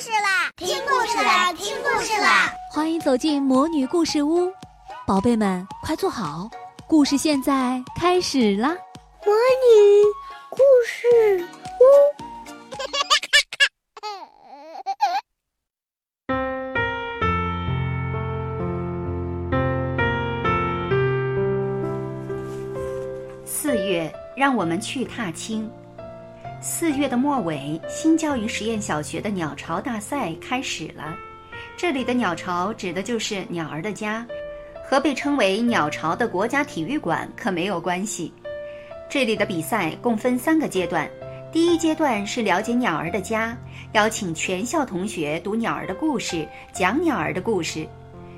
事啦！听故事啦！听故事啦！欢迎走进魔女故事屋，宝贝们快坐好，故事现在开始啦！魔女故事屋。四月，让我们去踏青。四月的末尾，新教育实验小学的鸟巢大赛开始了。这里的鸟巢指的就是鸟儿的家，和被称为鸟巢的国家体育馆可没有关系。这里的比赛共分三个阶段，第一阶段是了解鸟儿的家，邀请全校同学读鸟儿的故事，讲鸟儿的故事。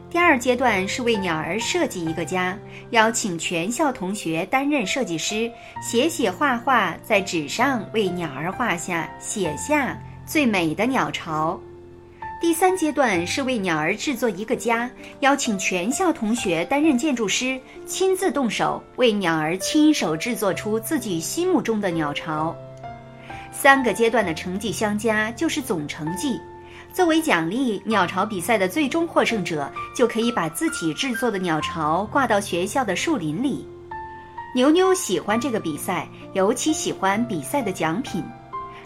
第二阶段是为鸟儿设计一个家，邀请全校同学担任设计师，写写画画，在纸上为鸟儿画下写下最美的鸟巢。第三阶段是为鸟儿制作一个家，邀请全校同学担任建筑师，亲自动手为鸟儿亲手制作出自己心目中的鸟巢。三个阶段的成绩相加就是总成绩。作为奖励，鸟巢比赛的最终获胜者就可以把自己制作的鸟巢挂到学校的树林里。牛牛喜欢这个比赛，尤其喜欢比赛的奖品。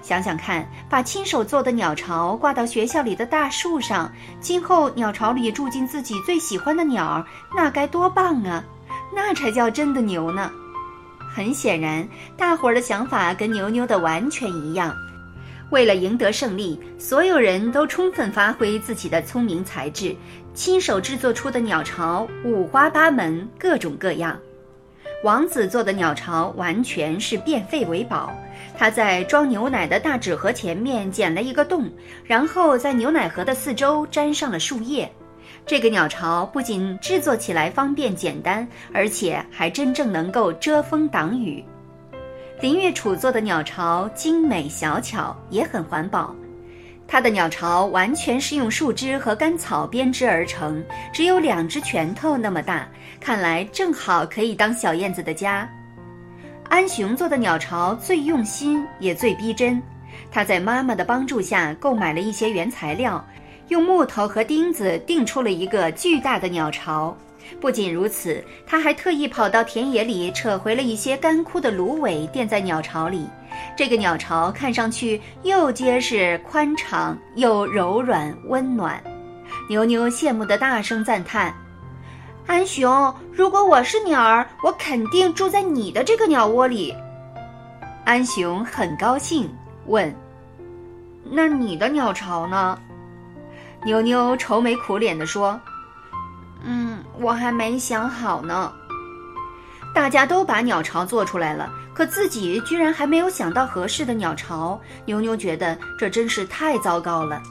想想看，把亲手做的鸟巢挂到学校里的大树上，今后鸟巢里住进自己最喜欢的鸟儿，那该多棒啊！那才叫真的牛呢。很显然，大伙儿的想法跟牛牛的完全一样。为了赢得胜利，所有人都充分发挥自己的聪明才智，亲手制作出的鸟巢五花八门，各种各样。王子做的鸟巢完全是变废为宝，他在装牛奶的大纸盒前面剪了一个洞，然后在牛奶盒的四周粘上了树叶。这个鸟巢不仅制作起来方便简单，而且还真正能够遮风挡雨。林月楚做的鸟巢精美小巧，也很环保。他的鸟巢完全是用树枝和干草编织而成，只有两只拳头那么大，看来正好可以当小燕子的家。安雄做的鸟巢最用心，也最逼真。他在妈妈的帮助下购买了一些原材料，用木头和钉子钉出了一个巨大的鸟巢。不仅如此，他还特意跑到田野里扯回了一些干枯的芦苇，垫在鸟巢里。这个鸟巢看上去又结实宽敞，又柔软温暖。牛牛羡慕地大声赞叹：“安雄，如果我是鸟儿，我肯定住在你的这个鸟窝里。”安雄很高兴，问：“那你的鸟巢呢？”牛牛愁眉苦脸地说。我还没想好呢。大家都把鸟巢做出来了，可自己居然还没有想到合适的鸟巢。牛牛觉得这真是太糟糕了。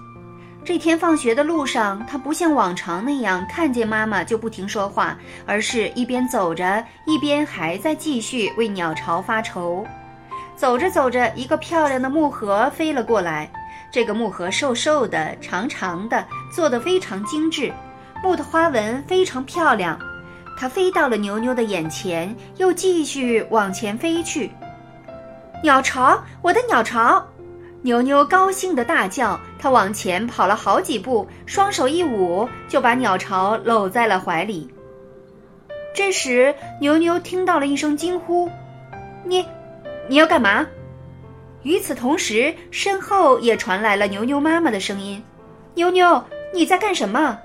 这天放学的路上，他不像往常那样看见妈妈就不停说话，而是一边走着，一边还在继续为鸟巢发愁。走着走着，一个漂亮的木盒飞了过来。这个木盒瘦瘦的、长长的，做得非常精致。木的花纹非常漂亮，它飞到了牛牛的眼前，又继续往前飞去。鸟巢，我的鸟巢！牛牛高兴地大叫。它往前跑了好几步，双手一舞，就把鸟巢搂在了怀里。这时，牛牛听到了一声惊呼：“你，你要干嘛？”与此同时，身后也传来了牛牛妈妈的声音：“牛牛，你在干什么？”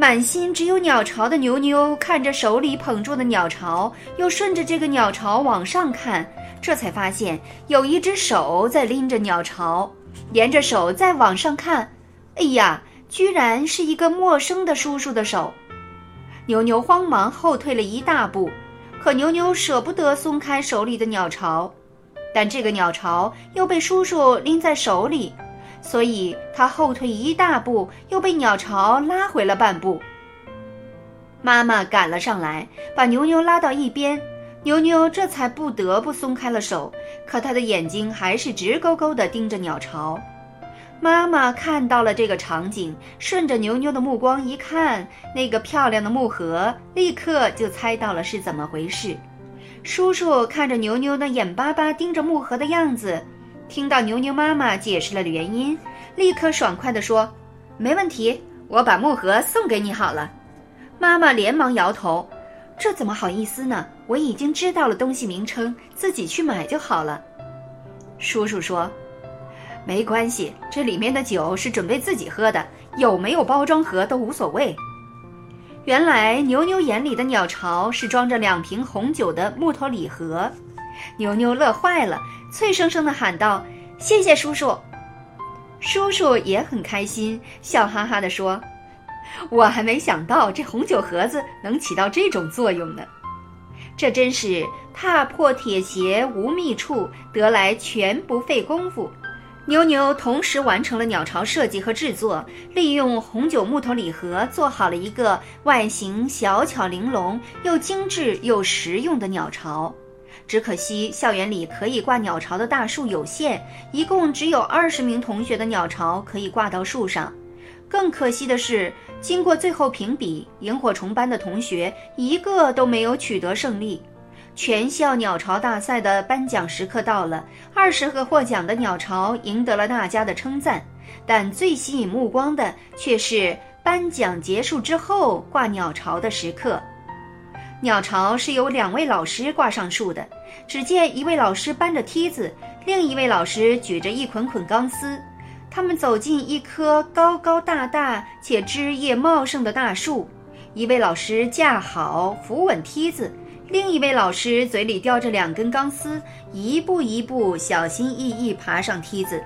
满心只有鸟巢的牛牛看着手里捧住的鸟巢，又顺着这个鸟巢往上看，这才发现有一只手在拎着鸟巢，连着手再往上看，哎呀，居然是一个陌生的叔叔的手！牛牛慌忙后退了一大步，可牛牛舍不得松开手里的鸟巢，但这个鸟巢又被叔叔拎在手里。所以，他后退一大步，又被鸟巢拉回了半步。妈妈赶了上来，把牛牛拉到一边，牛牛这才不得不松开了手。可他的眼睛还是直勾勾地盯着鸟巢。妈妈看到了这个场景，顺着牛牛的目光一看，那个漂亮的木盒，立刻就猜到了是怎么回事。叔叔看着牛牛那眼巴巴盯着木盒的样子。听到牛牛妈妈解释了的原因，立刻爽快地说：“没问题，我把木盒送给你好了。”妈妈连忙摇头：“这怎么好意思呢？我已经知道了东西名称，自己去买就好了。”叔叔说：“没关系，这里面的酒是准备自己喝的，有没有包装盒都无所谓。”原来牛牛眼里的鸟巢是装着两瓶红酒的木头礼盒，牛牛乐坏了，脆生生地喊道：“谢谢叔叔！”叔叔也很开心，笑哈哈地说：“我还没想到这红酒盒子能起到这种作用呢，这真是踏破铁鞋无觅处，得来全不费工夫。”牛牛同时完成了鸟巢设计和制作，利用红酒木头礼盒做好了一个外形小巧玲珑、又精致又实用的鸟巢。只可惜校园里可以挂鸟巢的大树有限，一共只有二十名同学的鸟巢可以挂到树上。更可惜的是，经过最后评比，萤火虫班的同学一个都没有取得胜利。全校鸟巢大赛的颁奖时刻到了，二十个获奖的鸟巢赢得了大家的称赞，但最吸引目光的却是颁奖结束之后挂鸟巢的时刻。鸟巢是由两位老师挂上树的，只见一位老师搬着梯子，另一位老师举着一捆捆钢丝，他们走进一棵高高大大且枝叶茂盛的大树，一位老师架好扶稳梯子。另一位老师嘴里叼着两根钢丝，一步一步小心翼翼爬上梯子，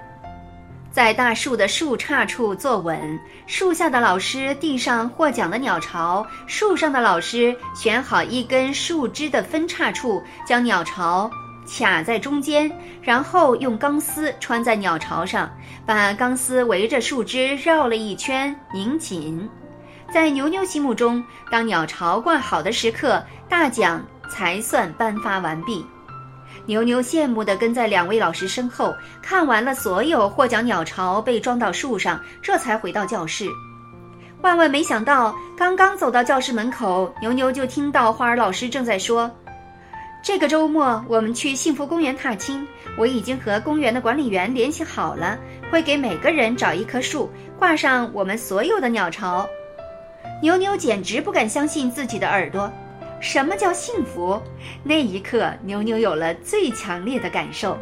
在大树的树杈处坐稳。树下的老师递上获奖的鸟巢，树上的老师选好一根树枝的分叉处，将鸟巢卡在中间，然后用钢丝穿在鸟巢上，把钢丝围着树枝绕了一圈，拧紧。在牛牛心目中，当鸟巢挂好的时刻，大奖。才算颁发完毕，牛牛羡慕地跟在两位老师身后，看完了所有获奖鸟巢被装到树上，这才回到教室。万万没想到，刚刚走到教室门口，牛牛就听到花儿老师正在说：“这个周末我们去幸福公园踏青，我已经和公园的管理员联系好了，会给每个人找一棵树，挂上我们所有的鸟巢。”牛牛简直不敢相信自己的耳朵。什么叫幸福？那一刻，牛牛有了最强烈的感受。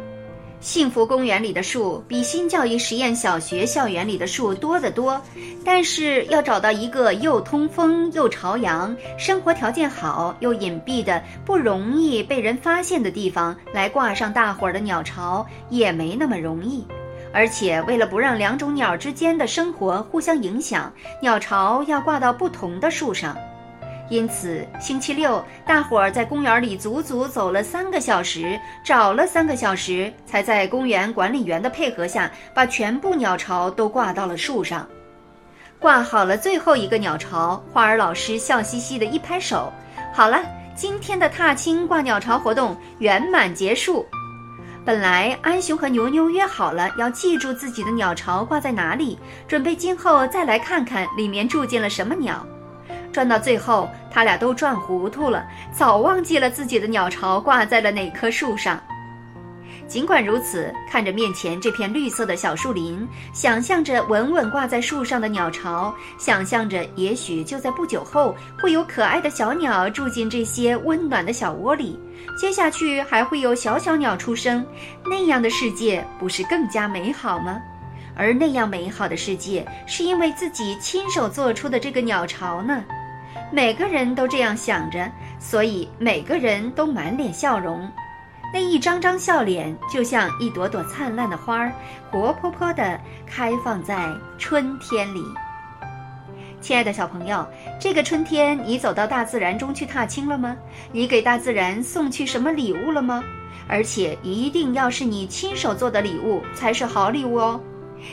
幸福公园里的树比新教育实验小学校园里的树多得多，但是要找到一个又通风又朝阳、生活条件好又隐蔽的、不容易被人发现的地方来挂上大伙儿的鸟巢，也没那么容易。而且，为了不让两种鸟之间的生活互相影响，鸟巢要挂到不同的树上。因此，星期六，大伙儿在公园里足足走了三个小时，找了三个小时，才在公园管理员的配合下，把全部鸟巢都挂到了树上。挂好了最后一个鸟巢，花儿老师笑嘻嘻的一拍手：“好了，今天的踏青挂鸟巢活动圆满结束。”本来安雄和牛牛约好了要记住自己的鸟巢挂在哪里，准备今后再来看看里面住进了什么鸟。转到最后，他俩都转糊涂了，早忘记了自己的鸟巢挂在了哪棵树上。尽管如此，看着面前这片绿色的小树林，想象着稳稳挂在树上的鸟巢，想象着也许就在不久后会有可爱的小鸟住进这些温暖的小窝里，接下去还会有小小鸟出生，那样的世界不是更加美好吗？而那样美好的世界，是因为自己亲手做出的这个鸟巢呢。每个人都这样想着，所以每个人都满脸笑容。那一张张笑脸就像一朵朵灿烂的花儿，活泼泼地开放在春天里。亲爱的小朋友，这个春天你走到大自然中去踏青了吗？你给大自然送去什么礼物了吗？而且一定要是你亲手做的礼物才是好礼物哦。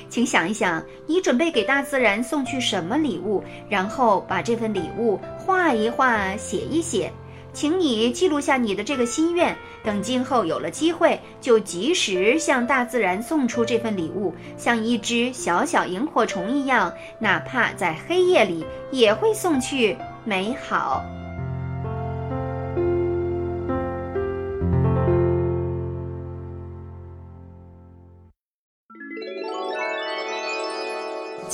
请想一想，你准备给大自然送去什么礼物？然后把这份礼物画一画，写一写。请你记录下你的这个心愿，等今后有了机会，就及时向大自然送出这份礼物，像一只小小萤火虫一样，哪怕在黑夜里，也会送去美好。